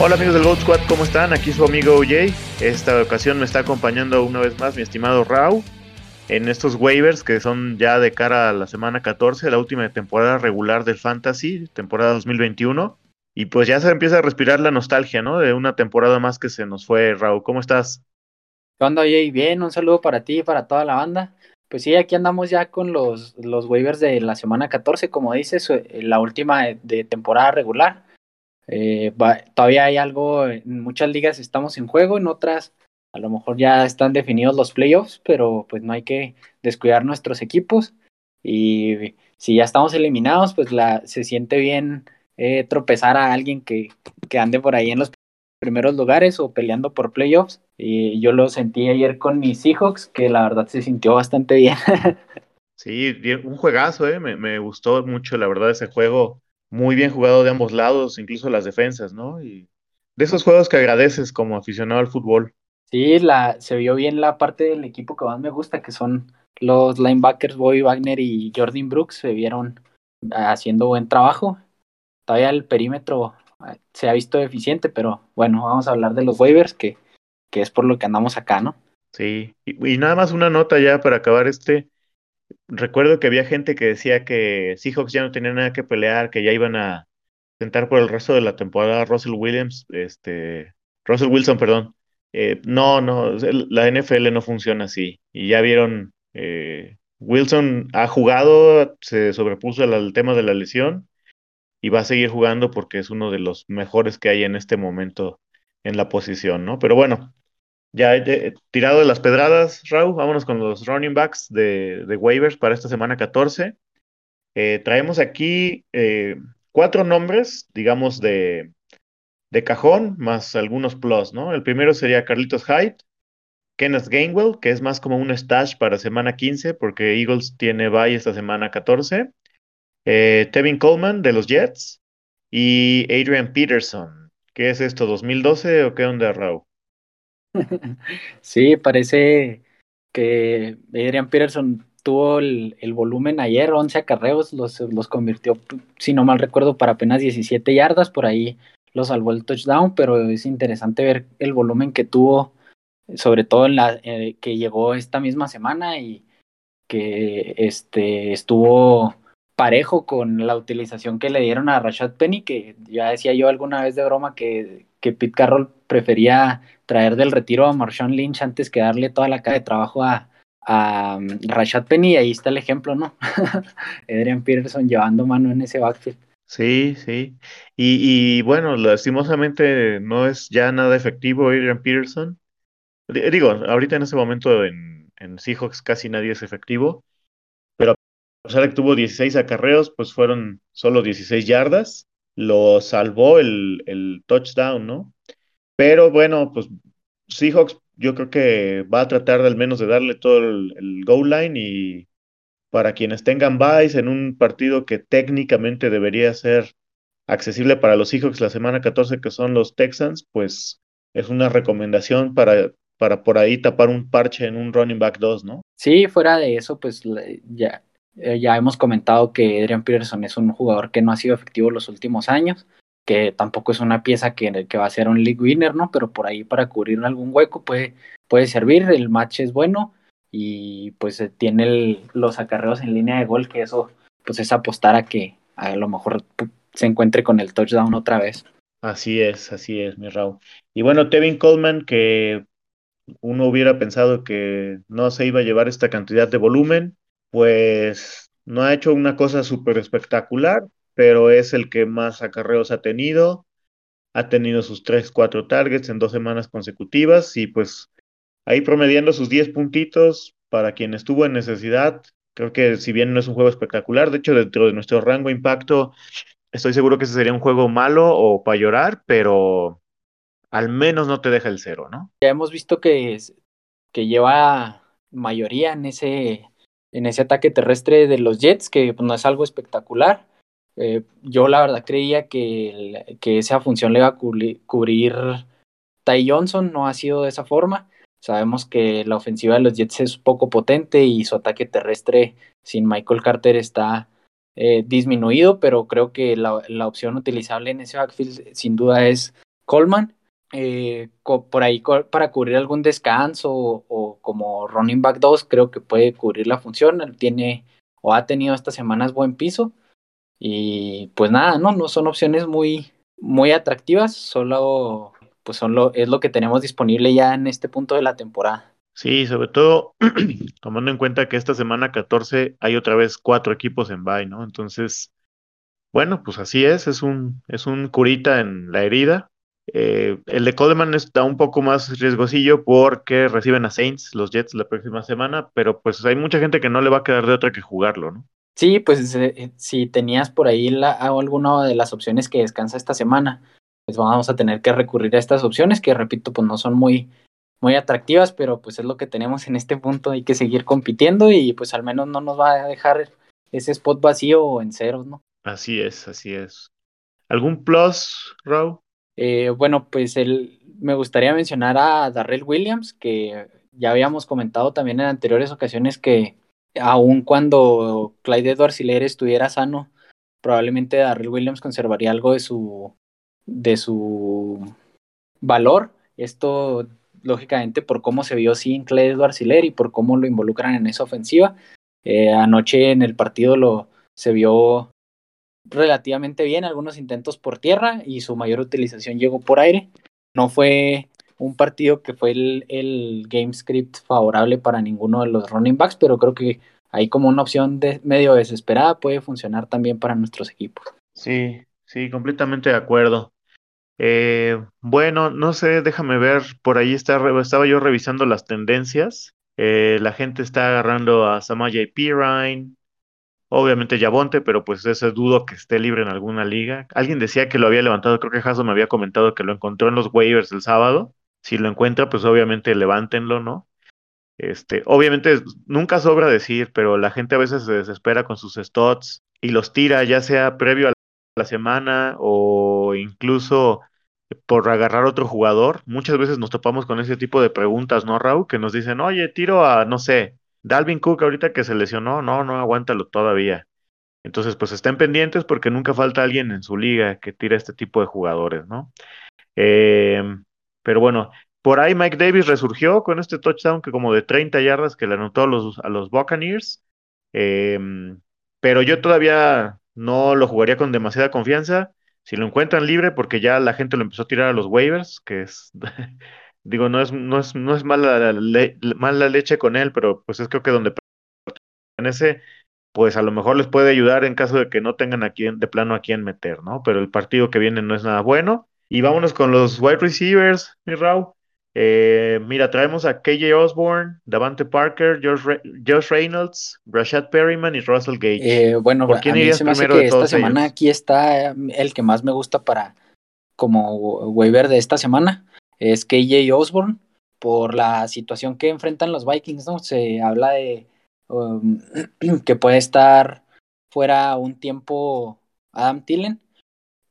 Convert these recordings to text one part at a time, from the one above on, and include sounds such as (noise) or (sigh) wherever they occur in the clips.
Hola amigos del Goat Squad, ¿cómo están? Aquí su amigo OJ. Esta ocasión me está acompañando una vez más mi estimado Rau en estos waivers que son ya de cara a la semana 14, la última temporada regular del Fantasy, temporada 2021. Y pues ya se empieza a respirar la nostalgia, ¿no? De una temporada más que se nos fue, Raúl. ¿Cómo estás? ¿Qué onda, OJ? Bien, un saludo para ti y para toda la banda. Pues sí, aquí andamos ya con los, los waivers de la semana 14, como dices, eh, la última de temporada regular. Eh, todavía hay algo, en muchas ligas estamos en juego, en otras a lo mejor ya están definidos los playoffs, pero pues no hay que descuidar nuestros equipos. Y si ya estamos eliminados, pues la, se siente bien eh, tropezar a alguien que, que ande por ahí en los primeros lugares o peleando por playoffs. Y yo lo sentí ayer con mis Seahawks, que la verdad se sintió bastante bien. (laughs) sí, un juegazo, ¿eh? me, me, gustó mucho, la verdad, ese juego muy bien jugado de ambos lados, incluso las defensas, ¿no? Y de esos juegos que agradeces como aficionado al fútbol. Sí, la, se vio bien la parte del equipo que más me gusta, que son los linebackers Bobby Wagner y Jordan Brooks, se vieron haciendo buen trabajo. Todavía el perímetro eh, se ha visto eficiente, pero bueno, vamos a hablar de los waivers, que, que es por lo que andamos acá, ¿no? Sí, y, y nada más una nota ya para acabar este recuerdo que había gente que decía que Seahawks ya no tenía nada que pelear, que ya iban a sentar por el resto de la temporada Russell Williams, este, Russell Wilson, perdón. Eh, no, no, la NFL no funciona así. Y ya vieron, eh, Wilson ha jugado, se sobrepuso al, tema de la lesión y va a seguir jugando porque es uno de los mejores que hay en este momento en la posición, ¿no? Pero bueno, ya he tirado de las pedradas, Raúl, vámonos con los running backs de, waivers para esta semana 14. Eh, traemos aquí eh, cuatro nombres, digamos, de, de cajón, más algunos plus, ¿no? El primero sería Carlitos Hyde, Kenneth Gainwell, que es más como un stash para semana 15, porque Eagles tiene bye esta semana 14. Eh, Tevin Coleman de los Jets y Adrian Peterson. ¿Qué es esto, 2012 o qué onda, Raúl? (laughs) Sí, parece que Adrian Peterson tuvo el, volumen ayer, 11 acarreos, los, los convirtió, si no mal recuerdo, para apenas 17 yardas, por ahí lo salvó el touchdown, pero es interesante ver el volumen que tuvo, sobre todo en la eh, que llegó esta misma semana y que este estuvo parejo con la utilización que le dieron a Rashad Penny, que ya decía yo alguna vez de broma que, que Pete Carroll prefería traer del retiro a Marshawn Lynch antes que darle toda la cara de trabajo a, a um, Rashad Penny, y ahí está el ejemplo, ¿no? (laughs) Adrian Peterson llevando mano en ese backfield. Sí, sí. Y, bueno, lastimosamente no es ya nada efectivo Adrian Peterson. Digo, ahorita en ese momento en, en Seahawks casi nadie es efectivo, pero a pesar de que tuvo 16 acarreos, pues fueron solo 16 yardas lo salvó el, el touchdown, ¿no? Pero bueno, pues Seahawks yo creo que va a tratar de al menos de darle todo el, goal line y para quienes tengan buys en un partido que técnicamente debería ser accesible para los Seahawks la semana 14 que son los Texans, pues es una recomendación para, para por ahí tapar un parche en un running back 2, ¿no? Sí, fuera de eso, pues ya eh, ya hemos comentado que Adrian Peterson es un jugador que no ha sido efectivo los últimos años, que tampoco es una pieza que, que va a ser un league winner, ¿no? Pero por ahí para cubrir algún hueco puede, puede servir, el match es bueno y pues tiene los acarreos en línea de gol, que eso pues es apostar a que a lo mejor se encuentre con el touchdown otra vez. Así es, así es, mi Raúl. Y bueno, Tevin Coleman, que uno hubiera pensado que no se iba a llevar esta cantidad de volumen, pues no ha hecho una cosa súper espectacular, pero es el que más acarreos ha tenido. Ha tenido sus 3, 4 targets en dos semanas consecutivas y pues ahí promediando sus 10 puntitos para quien estuvo en necesidad. Creo que si bien no es un juego espectacular, de hecho dentro de nuestro rango impacto, estoy seguro que ese sería un juego malo o para llorar, pero al menos no te deja el cero, ¿no? Ya hemos visto que, que lleva mayoría en ese, en ese ataque terrestre de los Jets, que pues, no es algo espectacular. Eh, yo la verdad creía que, que, esa función le iba a cubrir, Ty Johnson, no ha sido de esa forma. Sabemos que la ofensiva de los Jets es poco potente y su ataque terrestre sin Michael Carter está eh, disminuido, pero creo que la, la, opción utilizable en ese backfield sin duda es Coleman, eh, por ahí para cubrir algún descanso o, como running back 2 creo que puede cubrir la función, tiene o ha tenido estas semanas buen piso y pues nada, no, no son opciones muy, muy atractivas, solo pues son lo, es lo que tenemos disponible ya en este punto de la temporada. Sí, sobre todo (clears throat) tomando en cuenta que esta semana 14 hay otra vez cuatro equipos en bye, ¿no? Entonces, bueno, pues así es, es un, es un curita en la herida. Eh, el de Coleman está un poco más riesgosillo porque reciben a Saints, los Jets, la próxima semana, pero pues hay mucha gente que no le va a quedar de otra que jugarlo, ¿no? Sí, pues eh, si tenías por ahí la, alguna de las opciones que descansa esta semana, pues vamos a tener que recurrir a estas opciones que, repito, pues no son muy, muy atractivas, pero pues es lo que tenemos en este punto, hay que seguir compitiendo y pues al menos no nos va a dejar ese spot vacío o en ceros, ¿no? Así es, así es. ¿Algún plus, Raúl? Eh, bueno, pues el, me gustaría mencionar a Darrell Williams, que ya habíamos comentado también en anteriores ocasiones que aun cuando Clyde Edwards estuviera sano, probablemente Darrell Williams conservaría algo de su, de su valor. Esto, lógicamente, por cómo se vio sin Clyde Edwards y por cómo lo involucran en esa ofensiva. Eh, anoche en el partido lo, se vio relativamente bien, algunos intentos por tierra y su mayor utilización llegó por aire. No fue un partido que fue el, el game script favorable para ninguno de los running backs, pero creo que ahí como una opción de medio desesperada puede funcionar también para nuestros equipos. Sí, sí, completamente de acuerdo. Eh, bueno, no sé, déjame ver, por ahí estaba yo revisando las tendencias. Eh, la gente está agarrando a Samaya Pirine, obviamente Yabonte, pero pues ese dudo que esté libre en alguna liga. Alguien decía que lo había levantado, creo que Jaso me había comentado que lo encontró en los waivers el sábado. Si lo encuentra, pues obviamente levántenlo, ¿no? Este, obviamente nunca sobra decir, pero la gente a veces se desespera con sus stots y los tira, ya sea previo a la semana o incluso por agarrar otro jugador. Muchas veces nos topamos con ese tipo de preguntas, ¿no, Raúl? Que nos dicen, oye, tiro a, no sé, Dalvin Cook ahorita que se lesionó, no, no, aguántalo todavía. Entonces, pues estén pendientes porque nunca falta alguien en su liga que tire este tipo de jugadores, ¿no? Eh, pero bueno, por ahí Mike Davis resurgió con este touchdown que como de 30 yardas que le anotó a los, a los Buccaneers. Em, pero yo todavía no lo jugaría con demasiada confianza. Si lo encuentran libre, porque ya la gente lo empezó a tirar a los waivers, que es, (laughs) digo, no es, no es, no es mala, mala leche con él, pero pues es creo que donde pertenece, pues a lo mejor les puede ayudar en caso de que no tengan a de plano a quién meter, ¿no? Pero el partido que viene no es nada bueno. Y vámonos con los wide receivers, mi Raúl. Eh, mira, traemos a KJ Osborne, Davante Parker, Josh, Reynolds, Rashad Perryman y Russell Gage. Eh, bueno, ¿por quién irías primero que esta semana aquí está mm, el que más me gusta para como waiver de esta semana es KJ Osborne por la situación que enfrentan los Vikings, ¿no? Se habla de um, (clears throat) que puede estar fuera un tiempo Adam Tillen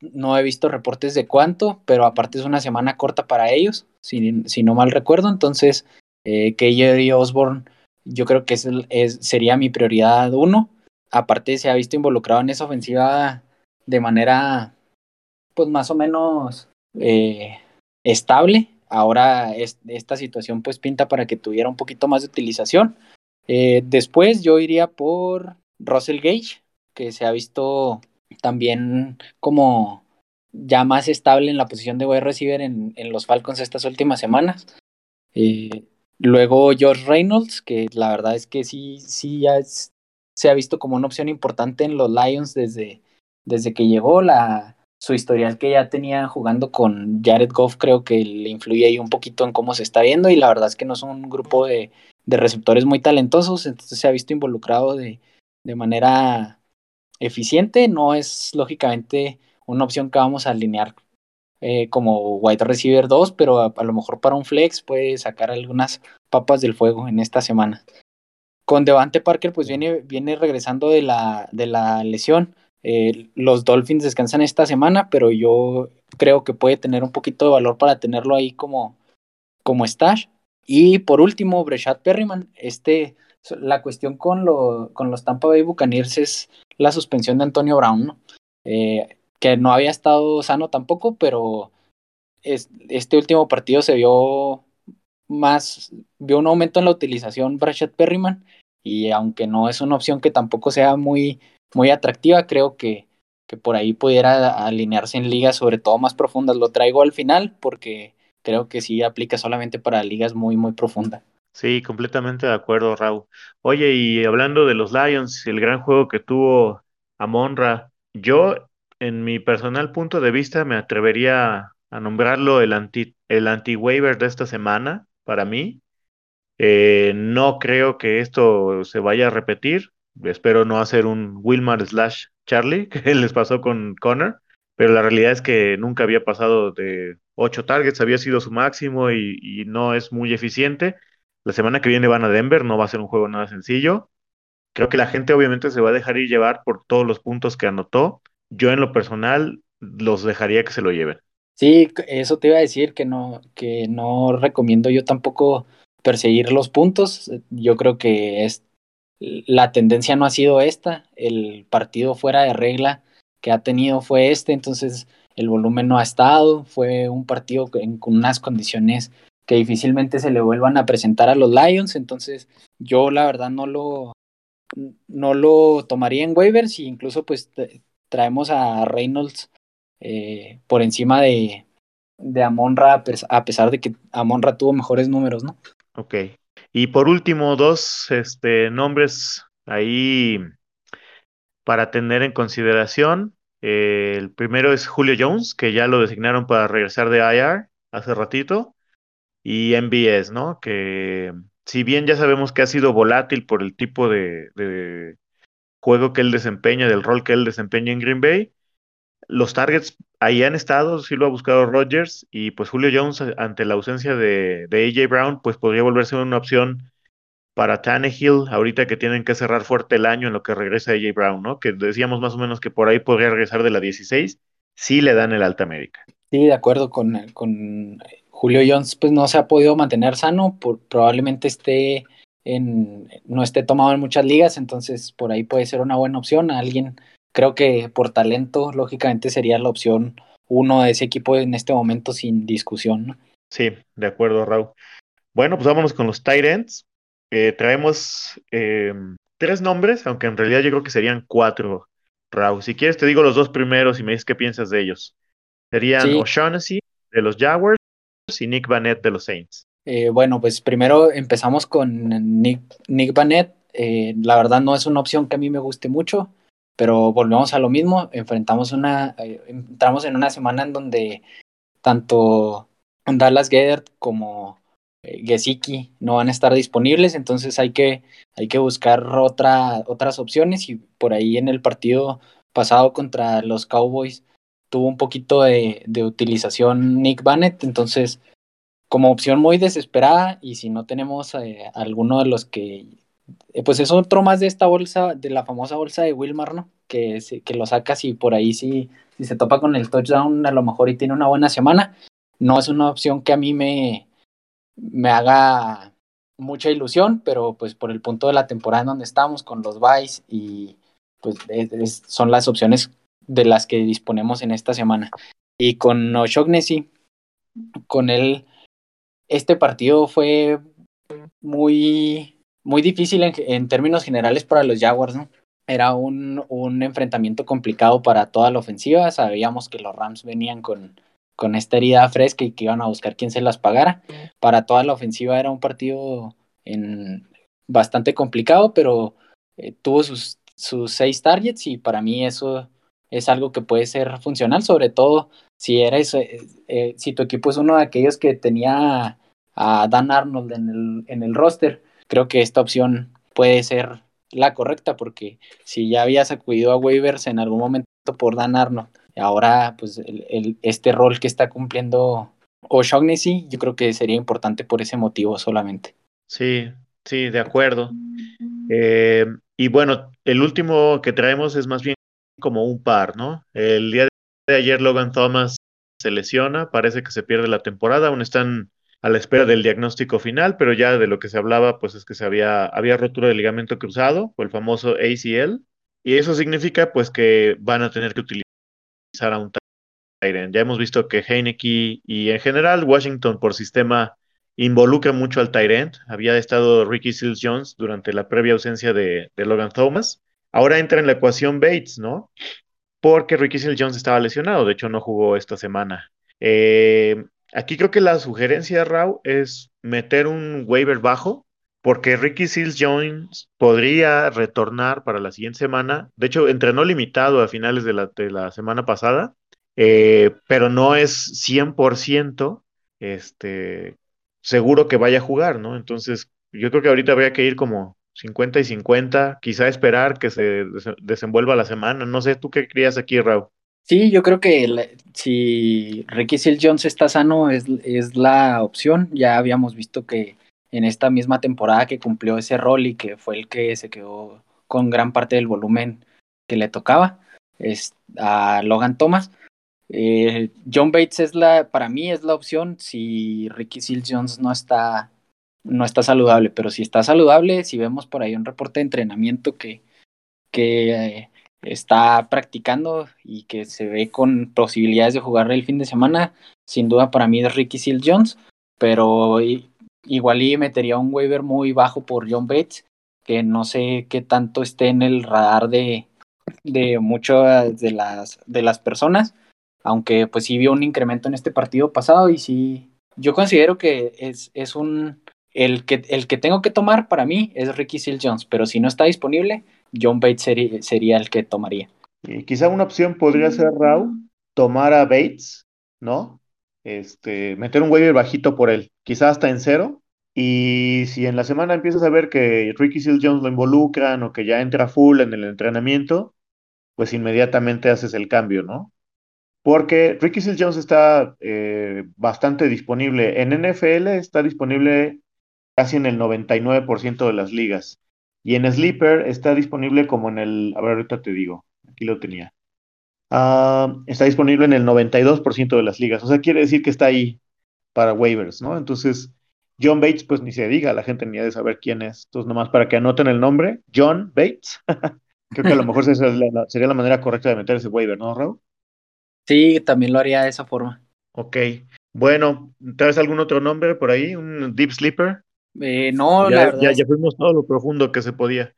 no he visto reportes de cuánto, pero aparte es una semana corta para ellos, si, si no mal recuerdo. Entonces, eh, KJ Osborne, yo creo que es, es, sería mi prioridad uno. Aparte, se ha visto involucrado en esa ofensiva de manera, pues más o menos eh, estable. Ahora esta situación pues pinta para que tuviera un poquito más de utilización. Eh, después yo iría por Russell Gage, que se ha visto también como ya más estable en la posición de wide receiver en, en los Falcons estas últimas semanas. Eh, luego George Reynolds, que la verdad es que sí, sí ya se ha visto como una opción importante en los Lions desde, desde que llegó. La, su historial que ya tenía jugando con Jared Goff creo que le influye ahí un poquito en cómo se está viendo y la verdad es que no son un grupo de, de receptores muy talentosos, entonces se ha visto involucrado de, de manera eficiente, no es lógicamente una opción que vamos a alinear eh, como wide receiver 2, pero a, lo mejor para un flex puede sacar algunas papas del fuego en esta semana. Con Devante Parker, pues viene, viene regresando de la, de la lesión. Eh, los Dolphins descansan esta semana, pero yo creo que puede tener un poquito de valor para tenerlo ahí como, como stash. Y por último, Breshad Perryman. Este, la cuestión con, lo, con los Tampa Bay Buccaneers es la suspensión de Antonio Brown, eh, que no había estado sano tampoco, pero este último partido se vio más, vio un aumento en la utilización Brashad Perryman y aunque no es una opción que tampoco sea muy, muy atractiva, creo que, que por ahí pudiera alinearse en ligas sobre todo más profundas. Lo traigo al final porque creo que sí aplica solamente para ligas muy, muy profundas. Sí, completamente de acuerdo, Raúl. Oye, y hablando de los Lions, el gran juego que tuvo Amonra, yo, en mi personal punto de vista, me atrevería a nombrarlo el anti, el anti-waiver de esta semana, para mí. Eh, no creo que esto se vaya a repetir. Espero no hacer un Wilmar slash Charlie, (laughs) que les pasó con Connor, pero la realidad es que nunca había pasado de ocho targets, había sido su máximo y no es muy eficiente. La semana que viene van a Denver, no va a ser un juego nada sencillo. Creo que la gente obviamente se va a dejar ir llevar por todos los puntos que anotó. Yo en lo personal los dejaría que se lo lleven. Sí, eso te iba a decir que no, que no recomiendo yo tampoco perseguir los puntos. Yo creo que es la tendencia no ha sido esta. El partido fuera de regla que ha tenido fue este, entonces el volumen no ha estado. Fue un partido con unas condiciones que difícilmente se le vuelvan a presentar a los Lions. Entonces, yo la verdad no lo, no lo tomaría en waivers y incluso pues traemos a Reynolds eh, por encima de, de Amonra, a pesar de que Amonra tuvo mejores números, ¿no? Ok. Y por último, dos este, nombres ahí para tener en consideración. Eh, el primero es Julio Jones, que ya lo designaron para regresar de IR hace ratito. Y MBS, ¿no? Que si bien ya sabemos que ha sido volátil por el tipo de, juego que él desempeña, del rol que él desempeña en Green Bay, los targets ahí han estado, sí lo ha buscado Rodgers y pues Julio Jones ante la ausencia de, de AJ Brown pues podría volverse una opción para Tannehill ahorita que tienen que cerrar fuerte el año en lo que regresa AJ Brown, ¿no? Que decíamos más o menos que por ahí podría regresar de la 16, sí le dan el alta médica. Sí, de acuerdo con, con Julio Jones, pues no se ha podido mantener sano, por, probablemente esté en, no esté tomado en muchas ligas, entonces por ahí puede ser una buena opción a alguien creo que por talento, lógicamente sería la opción uno de ese equipo en este momento sin discusión. Sí, de acuerdo, Raúl. Bueno, pues vámonos con los ends. Eh, traemos eh, tres nombres, aunque en realidad yo creo que serían cuatro, Raúl. Si quieres te digo los dos primeros y me dices qué piensas de ellos. Serían O'Shaughnessy de los Jaguars y Nick Vanette de los Saints. Eh, bueno, pues primero empezamos con Nick, Nick Vanette. la verdad no es una opción que a mí me guste mucho pero volvemos a lo mismo, enfrentamos una, eh, entramos en una semana en donde tanto Dallas Gedert como eh, Gesicki no van a estar disponibles, entonces hay que, hay que buscar otra, otras opciones y por ahí en el partido pasado contra los Cowboys tuvo un poquito de, utilización Nick Bannett, entonces como opción muy desesperada y si no tenemos eh, alguno de los que eh, pues es otro más de esta bolsa, de la famosa bolsa de Wilmar, ¿no? Que, que lo sacas y por ahí si, si se topa con el touchdown a lo mejor y tiene una buena semana. No es una opción que a mí me, me haga mucha ilusión, pero pues por el punto de la temporada en donde estamos con los buys y pues son las opciones de las que disponemos en esta semana. Y con O'Shaughnessy, con él, este partido fue muy muy difícil en, términos generales para los Jaguars, ¿no? Era un, un, enfrentamiento complicado para toda la ofensiva. Sabíamos que los Rams venían con, con esta herida fresca y que iban a buscar quién se las pagara. Para toda la ofensiva era un partido en, bastante complicado, pero eh, tuvo sus, sus seis targets y para mí eso es algo que puede ser funcional, sobre todo si eres, eh, eh, si tu equipo es uno de aquellos que tenía a Dan Arnold en el, en el roster creo que esta opción puede ser la correcta porque si ya habías acudido a waivers en algún momento por Dan Arnold, ahora pues el, este rol que está cumpliendo O'Shaughnessy, yo creo que sería importante por ese motivo solamente. Sí, sí, de acuerdo. Eh, y bueno, el último que traemos es más bien como un par, ¿no? El día de ayer Logan Thomas se lesiona, parece que se pierde la temporada, aún están a la espera del diagnóstico final, pero ya de lo que se hablaba, pues es que se había, había rotura del ligamento cruzado, o el famoso ACL, y eso significa pues que van a tener que utilizar a un Tyrant. Ya hemos visto que Heineke y en general Washington por sistema involucra mucho al Tyrant. Había estado Ricky Seals Jones durante la previa ausencia de, de, Logan Thomas. Ahora entra en la ecuación Bates, ¿no? Porque Ricky Seals Jones estaba lesionado, de hecho no jugó esta semana. Eh, aquí creo que la sugerencia, Raw, es meter un waiver bajo, porque Ricky Seals Jones podría retornar para la siguiente semana. De hecho, entrenó limitado a finales de la, de la semana pasada, eh, pero no es 100% este, seguro que vaya a jugar, ¿no? Entonces, yo creo que ahorita habría que ir como 50 y 50, quizá esperar que se desenvuelva la semana. No sé, ¿tú qué creías aquí, Raúl? Sí, yo creo que si Ricky Seals Jones está sano es, es la opción. Ya habíamos visto que en esta misma temporada que cumplió ese rol y que fue el que se quedó con gran parte del volumen que le tocaba es a Logan Thomas. Eh, John Bates es la, para mí es la opción si Ricky Seals Jones no está, no está saludable, pero si está saludable, si vemos por ahí un reporte de entrenamiento que, que eh, está practicando y que se ve con posibilidades de jugar el fin de semana, sin duda para mí es Ricky Seals Jones, pero igual y metería un waiver muy bajo por John Bates, que no sé qué tanto esté en el radar de, de muchas de las, de las personas, aunque pues sí vio un incremento en este partido pasado y sí, yo considero que es, es un, el que, el que tengo que tomar para mí es Ricky Seals Jones, pero si no está disponible, John Bates sería, el que tomaría. Y quizá una opción podría ser Raúl, tomar a Bates, ¿no? Este, meter un waiver bajito por él, quizá hasta en cero. Y si en la semana empiezas a ver que Ricky Seals Jones lo involucran o que ya entra full en el entrenamiento, pues inmediatamente haces el cambio, ¿no? Porque Ricky Seals Jones está eh, bastante disponible. En NFL está disponible casi en el 99% de las ligas. Y en Sleeper está disponible como en el, a ver, ahorita te digo, aquí lo tenía. Uh, está disponible en el 92% de las ligas. O sea, quiere decir que está ahí para waivers, ¿no? Entonces, John Bates, pues ni se diga, la gente ni ha de saber quién es. Entonces, nomás para que anoten el nombre, John Bates. (laughs) Creo que a lo mejor sería la, sería la manera correcta de meter ese waiver, ¿no, Raúl? Sí, también lo haría de esa forma. Ok. Bueno, ¿traes algún otro nombre por ahí? ¿Un Deep Sleeper? Eh, no, ya, la verdad. Ya, ya, fuimos todo lo profundo que se podía.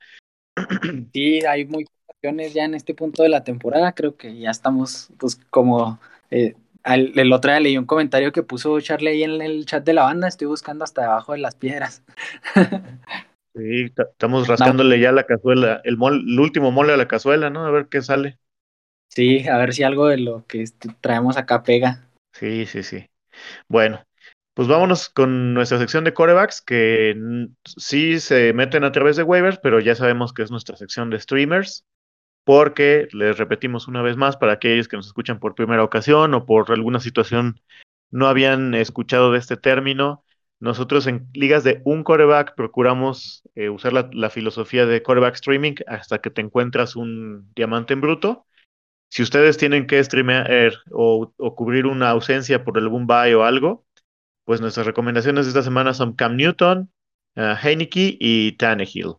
(clears throat) Sí, hay muy opciones ya en este punto de la temporada. Creo que ya estamos, pues, como. Eh, al, el otro día leí un comentario que puso Charlie ahí en el chat de la banda. Estoy buscando hasta debajo de las piedras. (laughs) sí, estamos rascándole no. ya la cazuela, el, mol, el último mole a la cazuela, ¿no? A ver qué sale. Sí, a ver si algo de lo que traemos acá pega. Sí, sí, sí. Bueno, pues vámonos con nuestra sección de corebacks, que sí se meten a través de waivers, pero ya sabemos que es nuestra sección de streamers, porque les repetimos una vez más para aquellos que nos escuchan por primera ocasión o por alguna situación no habían escuchado de este término. Nosotros en ligas de un coreback procuramos eh, usar la, filosofía de coreback streaming hasta que te encuentras un diamante en bruto. Si ustedes tienen que streamear o, o cubrir una ausencia por algún bye o algo, pues nuestras recomendaciones de esta semana son Cam Newton, uh, Heineke y Tannehill.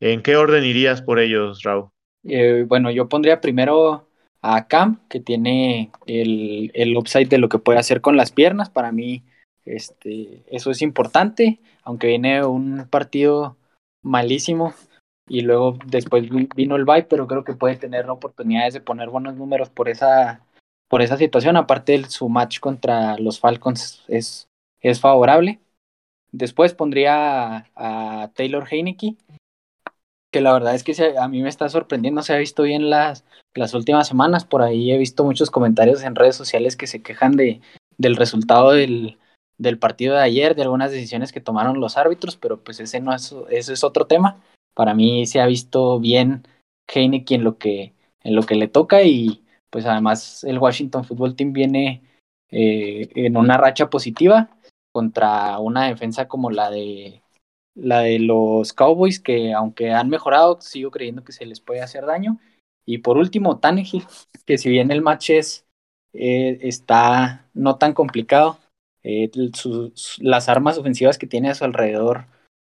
¿En qué orden irías por ellos, Raúl? Eh, bueno, yo pondría primero a Cam, que tiene el, el, upside de lo que puede hacer con las piernas. Para mí, este, eso es importante, aunque viene un partido malísimo y luego después vino el bye, pero creo que puede tener oportunidades de poner buenos números por esa, por esa situación. Aparte, su match contra los Falcons es, es favorable. Después pondría a, Taylor Heineke, que la verdad es que se, a mí me está sorprendiendo, se ha visto bien las, las últimas semanas, por ahí he visto muchos comentarios en redes sociales que se quejan de, del resultado del, del partido de ayer, de algunas decisiones que tomaron los árbitros, pero pues ese no es, ese es otro tema. Para mí se ha visto bien Heineke en lo que, en lo que le toca y pues además el Washington Football Team viene eh, en una racha positiva contra una defensa como la de la de los Cowboys, que aunque han mejorado, sigo creyendo que se les puede hacer daño. Y por último, Tannehill, que si bien el match es, eh, está no tan complicado, eh, sus, las armas ofensivas que tiene a su alrededor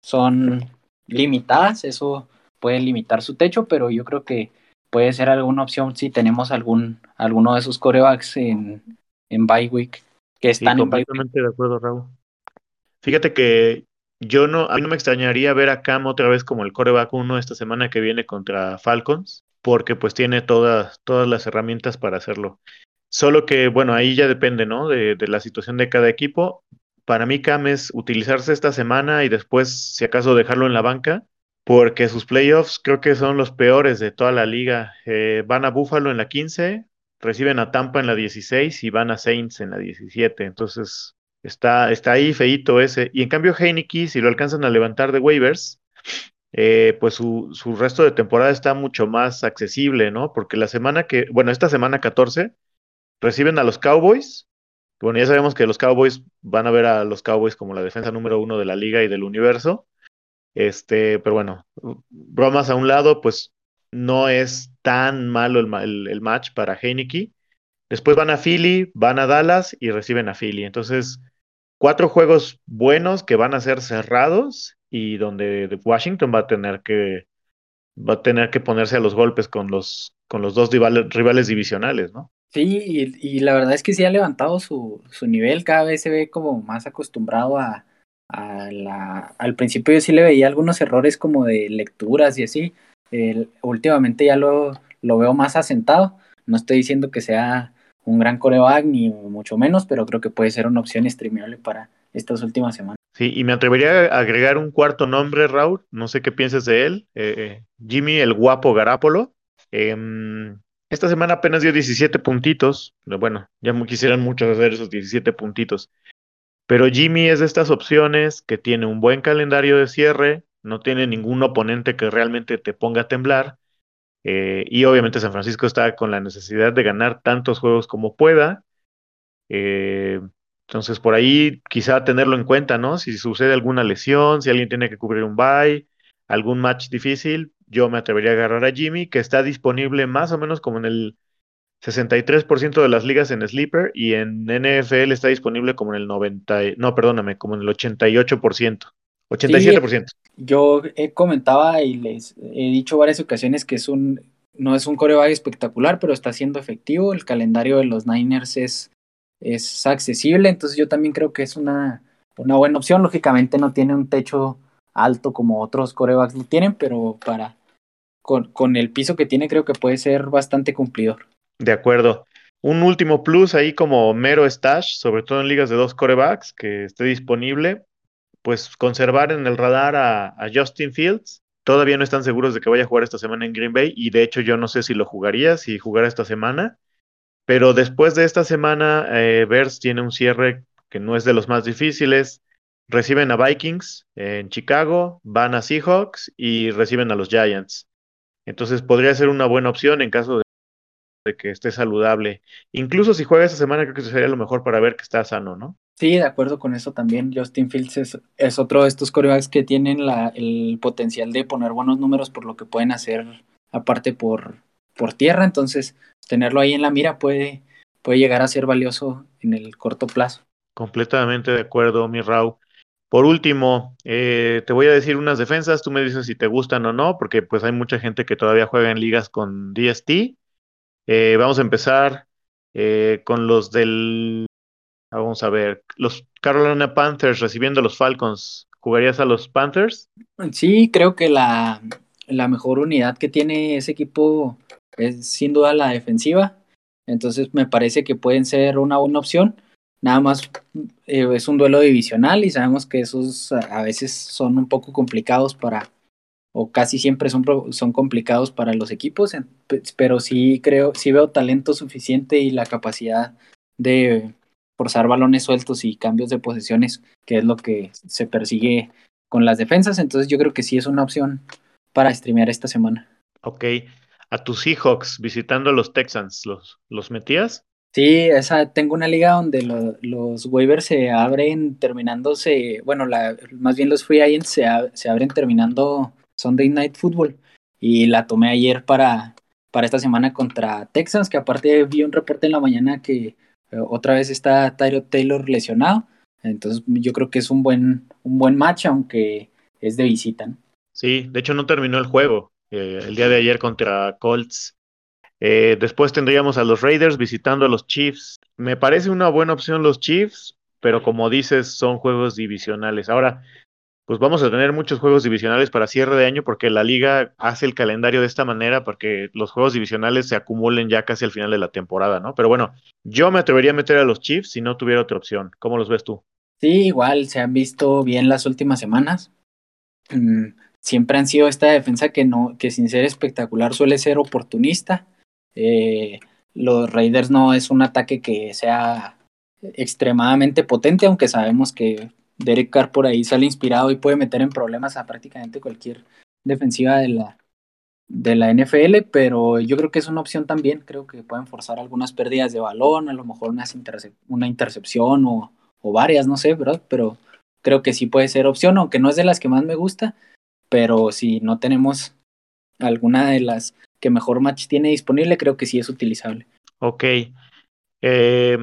son limitadas, eso puede limitar su techo, pero yo creo que puede ser alguna opción si tenemos algún, alguno de esos corebacks en, en bye week que están sí, completamente de acuerdo, Raúl. Fíjate que yo no, a mí no me extrañaría ver a Cam otra vez como el coreback 1 esta semana que viene contra Falcons, porque pues tiene todas, todas las herramientas para hacerlo. Solo que, bueno, ahí ya depende, ¿no? De, de la situación de cada equipo. Para mí, Cam es utilizarse esta semana y después, si acaso, dejarlo en la banca, porque sus playoffs creo que son los peores de toda la liga. Eh, van a Buffalo en la 15, reciben a Tampa en la 16 y van a Saints en la 17. Entonces, está, está ahí feito ese. Y en cambio, Heineke, si lo alcanzan a levantar de waivers, eh, pues su, su, resto de temporada está mucho más accesible, ¿no? Porque la semana que, bueno, esta semana 14, reciben a los Cowboys. Bueno, ya sabemos que los Cowboys van a ver a los Cowboys como la defensa número uno de la liga y del universo. Este, pero bueno, bromas a un lado, pues no es tan malo el, el match para Heineke. Después van a Philly, van a Dallas y reciben a Philly. Entonces, cuatro juegos buenos que van a ser cerrados y donde Washington va a tener que va a tener que ponerse a los golpes con los con los dos rivales, divisionales, ¿no? Sí, y, la verdad es que sí ha levantado su, su nivel, cada vez se ve como más acostumbrado a, a la, al principio yo sí le veía algunos errores como de lecturas y así, últimamente ya lo, lo veo más asentado, no estoy diciendo que sea un gran coreback ni mucho menos, pero creo que puede ser una opción streamable para estas últimas semanas. Sí, y me atrevería a agregar un cuarto nombre, Raúl, no sé qué pienses de él, eh, eh, Jimmy el guapo Garapolo. Em, esta semana apenas dio 17 puntitos, bueno, ya quisieran muchos hacer esos 17 puntitos, pero Jimmy es de estas opciones que tiene un buen calendario de cierre, no tiene ningún oponente que realmente te ponga a temblar, eh, y obviamente San Francisco está con la necesidad de ganar tantos juegos como pueda. Eh, entonces, por ahí quizá tenerlo en cuenta, ¿no? Si sucede alguna lesión, si alguien tiene que cubrir un bye, algún match difícil, yo me atrevería a agarrar a Jimmy, que está disponible más o menos como en el 63% de las ligas en Sleeper y en NFL está disponible como en el 90, no, perdóname, como en el 88%. 87%. Yo he comentaba y les he dicho varias ocasiones que es un no es un coreback espectacular, pero está siendo efectivo. El calendario de los Niners es, es accesible, entonces yo también creo que es una, una buena opción. Lógicamente no tiene un techo alto como otros corebacks lo tienen, pero para con, con el piso que tiene creo que puede ser bastante cumplidor. De acuerdo. Un último plus ahí como mero stash, sobre todo en ligas de dos corebacks, que esté disponible pues conservar en el radar a, Justin Fields. Todavía no están seguros de que vaya a jugar esta semana en Green Bay y de hecho yo no sé si lo jugaría, si jugara esta semana. Pero después de esta semana, eh, Bears tiene un cierre que no es de los más difíciles. Reciben a Vikings en Chicago, van a Seahawks y reciben a los Giants. Entonces podría ser una buena opción en caso de, de que esté saludable. Incluso si juega esta semana, creo que sería lo mejor para ver que está sano, ¿no? Sí, de acuerdo con eso también. Justin Fields es, otro de estos corebacks que tienen el potencial de poner buenos números por lo que pueden hacer aparte por, por tierra. Entonces, tenerlo ahí en la mira puede, puede llegar a ser valioso en el corto plazo. Completamente de acuerdo, mi Rau. Por último, eh, te voy a decir unas defensas, tú me dices si te gustan o no, porque pues hay mucha gente que todavía juega en ligas con DST. Eh, vamos a empezar eh, con los del Vamos a ver, los Carolina Panthers recibiendo a los Falcons, ¿jugarías a los Panthers? Sí, creo que la, la mejor unidad que tiene ese equipo es sin duda la defensiva. Entonces me parece que pueden ser una buena opción. Nada más eh, es un duelo divisional y sabemos que esos a veces son un poco complicados para, o casi siempre son, son complicados para los equipos, pero sí creo, sí veo talento suficiente y la capacidad de, forzar balones sueltos y cambios de posiciones, que es lo que se persigue con las defensas. Entonces yo creo que sí es una opción para streamear esta semana. Ok. A tus Seahawks visitando a los Texans, ¿los, los metías? Sí, esa, tengo una liga donde los waivers se abren terminándose, bueno, la, más bien los free agents se, se abren terminando Sunday Night Football y la tomé ayer para, para esta semana contra Texans, que aparte vi un reporte en la mañana que otra vez está Tyro Taylor lesionado. Entonces yo creo que es un buen, un buen match, aunque es de visita. Sí, de hecho no terminó el juego. Eh, el día de ayer contra Colts. Eh, después tendríamos a los Raiders visitando a los Chiefs. Me parece una buena opción los Chiefs, pero como dices, son juegos divisionales. Ahora, pues vamos a tener muchos juegos divisionales para cierre de año porque la liga hace el calendario de esta manera porque los juegos divisionales se acumulen ya casi al final de la temporada, ¿no? Pero bueno, yo me atrevería a meter a los Chiefs si no tuviera otra opción. ¿Cómo los ves tú? Sí, igual se han visto bien las últimas semanas. Mm, siempre han sido esta defensa que no, que sin ser espectacular suele ser oportunista. Eh, los Raiders no es un ataque que sea extremadamente potente, aunque sabemos que Derek Carr por ahí sale inspirado y puede meter en problemas a prácticamente cualquier defensiva de la, de la NFL, pero yo creo que es una opción también, creo que pueden forzar algunas pérdidas de balón, a lo mejor una, intercepción o, o, varias, no sé, ¿verdad? Pero creo que sí puede ser opción, aunque no es de las que más me gusta, pero si no tenemos alguna de las que mejor match tiene disponible, creo que sí es utilizable. Ok. Eh,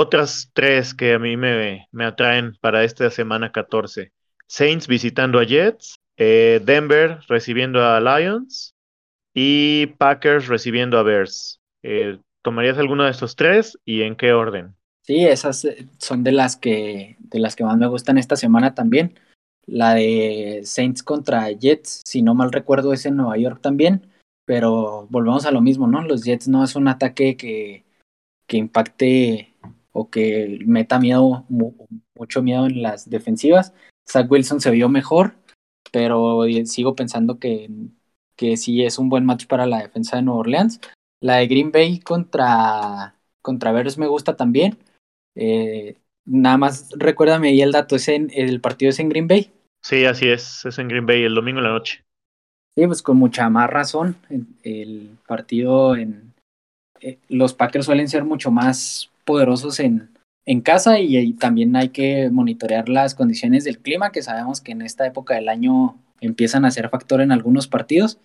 otras tres que a mí me, me atraen para esta semana 14. Saints visitando a Jets, eh, Denver recibiendo a Lions y Packers recibiendo a Bears. Eh, ¿Tomarías alguno de estos tres y en qué orden? Sí, esas eh, son de las que de las que más me gustan esta semana también. La de Saints contra Jets, si no mal recuerdo, es en Nueva York también. Pero volvemos a lo mismo, ¿no? Los Jets no es un ataque que, que impacte o que meta miedo, mucho miedo en las defensivas. Zach Wilson se vio mejor, pero sigo pensando que, que sí es un buen match para la defensa de Nueva Orleans. La de Green Bay contra, contra Bears me gusta también. Eh, nada más recuérdame ahí el dato, ¿es en, ¿el partido es en Green Bay? Sí, así es, es en Green Bay el domingo en la noche. Sí, pues con mucha más razón. El partido en... Eh, los Packers suelen ser mucho más poderosos en, en casa y, también hay que monitorear las condiciones del clima, que sabemos que en esta época del año empiezan a ser factor en algunos partidos.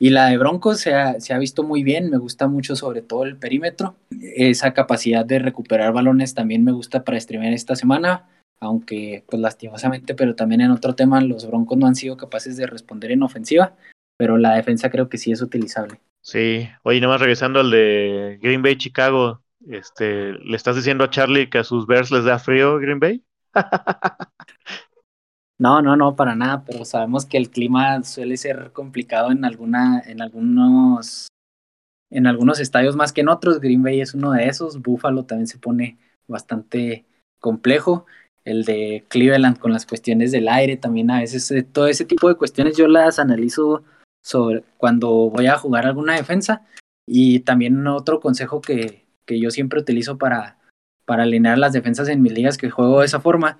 Y la de Broncos se ha, se ha, visto muy bien, me gusta mucho sobre todo el perímetro. Esa capacidad de recuperar balones también me gusta para streamear esta semana, aunque pues lastimosamente, pero también en otro tema, los Broncos no han sido capaces de responder en ofensiva, pero la defensa creo que sí es utilizable. Sí, oye, nomás regresando al de Green Bay Chicago, este, ¿Le estás diciendo a Charlie que a sus Bears les da frío Green Bay? (laughs) no, no, no, para nada, pero sabemos que el clima suele ser complicado en alguna, en algunos, en algunos estadios más que en otros. Green Bay es uno de esos. Buffalo también se pone bastante complejo. El de Cleveland con las cuestiones del aire, también a veces eh, todo ese tipo de cuestiones yo las analizo cuando voy a jugar alguna defensa. Y también otro consejo que, que yo siempre utilizo para, para alinear las defensas en mis ligas que juego de esa forma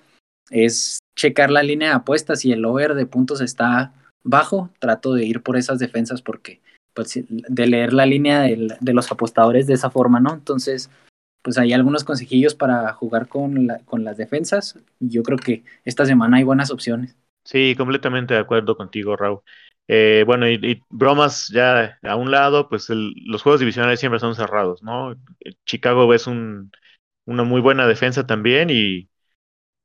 es checar la línea de apuestas. Si el over de puntos está bajo, trato de ir por esas defensas porque, pues, de leer la línea de, los apostadores de esa forma, ¿no? Entonces, pues hay algunos consejillos para jugar con, la, con las defensas. Yo creo que esta semana hay buenas opciones. Sí, completamente de acuerdo contigo, Raúl. Eh, bueno, y, bromas ya a un lado, pues los juegos divisionales siempre son cerrados, ¿no? Chicago es un, una muy buena defensa también y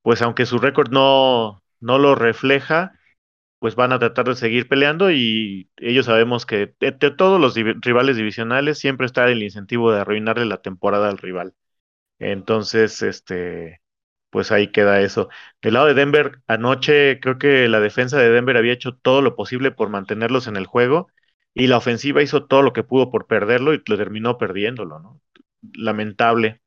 pues aunque su récord no, no lo refleja, pues van a tratar de seguir peleando y ellos sabemos que de, todos los rivales divisionales siempre está el incentivo de arruinarle la temporada al rival. Entonces, este, pues ahí queda eso. Del lado de Denver, anoche creo que la defensa de Denver había hecho todo lo posible por mantenerlos en el juego y la ofensiva hizo todo lo que pudo por perderlo y lo terminó perdiéndolo, ¿no? Lamentable.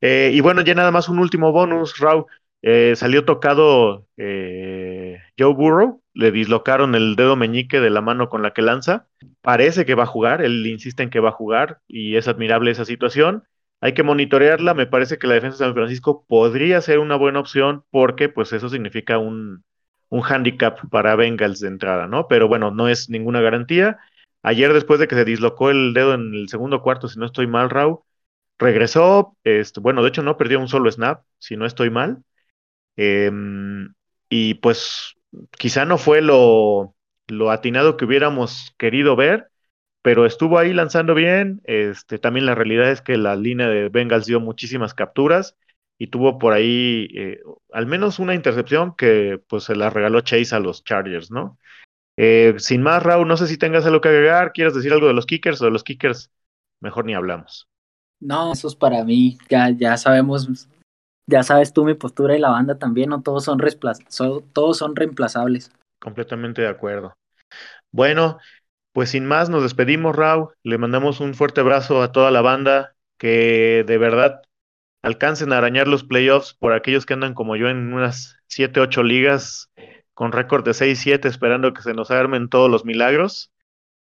Eh, y bueno, ya nada más un último bonus, Raúl. Eh, salió tocado eh, Joe Burrow, le dislocaron el dedo meñique de la mano con la que lanza. Parece que va a jugar, él insiste en que va a jugar y es admirable esa situación. Hay que monitorearla. Me parece que la defensa de San Francisco podría ser una buena opción porque pues eso significa un, un handicap para Bengals de entrada, ¿no? Pero bueno, no es ninguna garantía. Ayer, después de que se dislocó el dedo en el segundo cuarto, si no estoy mal, Raúl, regresó. Este, bueno, de hecho, no perdió un solo snap, si no estoy mal. Em, y pues quizá no fue lo, lo atinado que hubiéramos querido ver, pero estuvo ahí lanzando bien. Este, también la realidad es que la línea de Bengals dio muchísimas capturas y tuvo por ahí eh, al menos una intercepción que pues se la regaló Chase a los Chargers, ¿no? Eh, sin más, Raúl, no sé si tengas algo que agregar, quieres decir algo de los kickers o de los kickers mejor ni hablamos. No, eso es para mí, ya, ya sabemos, ya sabes tú mi postura y la banda también, no todos son, todos son reemplazables. Completamente de acuerdo. Bueno, pues sin más, nos despedimos, Rau. Le mandamos un fuerte abrazo a toda la banda. Que de verdad alcancen a arañar los playoffs por aquellos que andan como yo en unas 7, 8 ligas con récord de 6-7 esperando que se nos armen todos los milagros,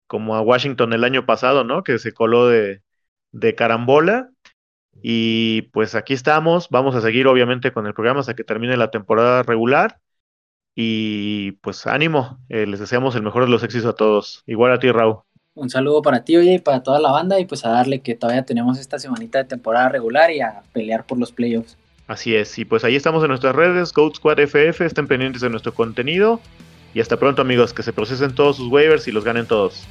como a Washington el año pasado, ¿no? Que se coló de, de carambola. Y pues aquí estamos, vamos a seguir obviamente con el programa hasta que termine la temporada regular. Y pues ánimo, eh, les deseamos el mejor de los éxitos a todos. Igual a ti, Raúl. Un saludo para ti, oye, y para toda la banda, y pues a darle que todavía tenemos esta semanita de temporada regular y a pelear por los playoffs. Así es, y pues ahí estamos en nuestras redes, Code Squad FF, estén pendientes de nuestro contenido. Y hasta pronto amigos, que se procesen todos sus waivers y los ganen todos.